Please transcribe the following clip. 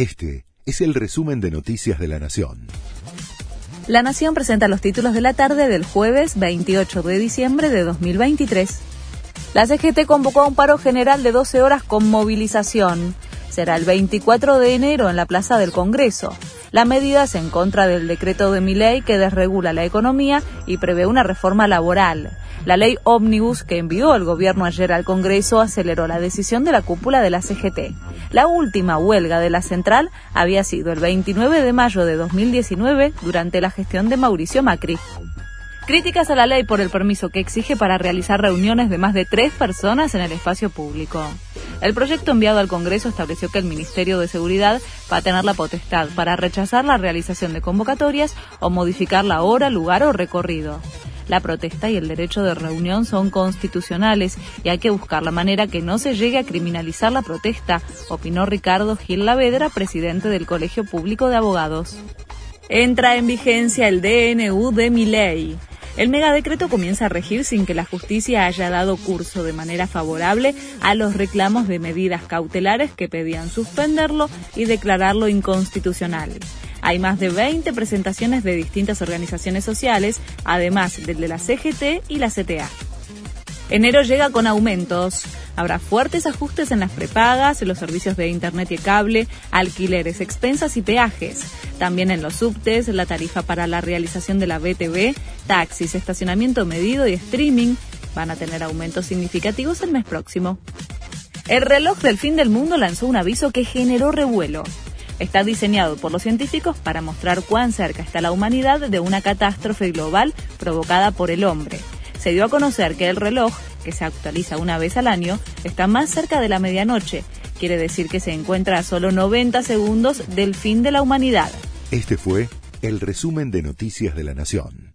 Este es el resumen de Noticias de la Nación. La Nación presenta los títulos de la tarde del jueves 28 de diciembre de 2023. La CGT convocó a un paro general de 12 horas con movilización. Será el 24 de enero en la Plaza del Congreso. La medida es en contra del decreto de Miley que desregula la economía y prevé una reforma laboral. La ley ómnibus que envió el gobierno ayer al Congreso aceleró la decisión de la cúpula de la CGT. La última huelga de la central había sido el 29 de mayo de 2019 durante la gestión de Mauricio Macri. Críticas a la ley por el permiso que exige para realizar reuniones de más de tres personas en el espacio público. El proyecto enviado al Congreso estableció que el Ministerio de Seguridad va a tener la potestad para rechazar la realización de convocatorias o modificar la hora, lugar o recorrido. La protesta y el derecho de reunión son constitucionales y hay que buscar la manera que no se llegue a criminalizar la protesta, opinó Ricardo Gil Lavedra, presidente del Colegio Público de Abogados. Entra en vigencia el DNU de Miley. El megadecreto comienza a regir sin que la justicia haya dado curso de manera favorable a los reclamos de medidas cautelares que pedían suspenderlo y declararlo inconstitucional. Hay más de 20 presentaciones de distintas organizaciones sociales, además del de la CGT y la CTA. Enero llega con aumentos. Habrá fuertes ajustes en las prepagas, en los servicios de Internet y cable, alquileres, expensas y peajes. También en los subtes, la tarifa para la realización de la BTV, taxis, estacionamiento medido y streaming van a tener aumentos significativos el mes próximo. El reloj del fin del mundo lanzó un aviso que generó revuelo. Está diseñado por los científicos para mostrar cuán cerca está la humanidad de una catástrofe global provocada por el hombre. Se dio a conocer que el reloj, que se actualiza una vez al año, está más cerca de la medianoche. Quiere decir que se encuentra a solo 90 segundos del fin de la humanidad. Este fue el resumen de Noticias de la Nación.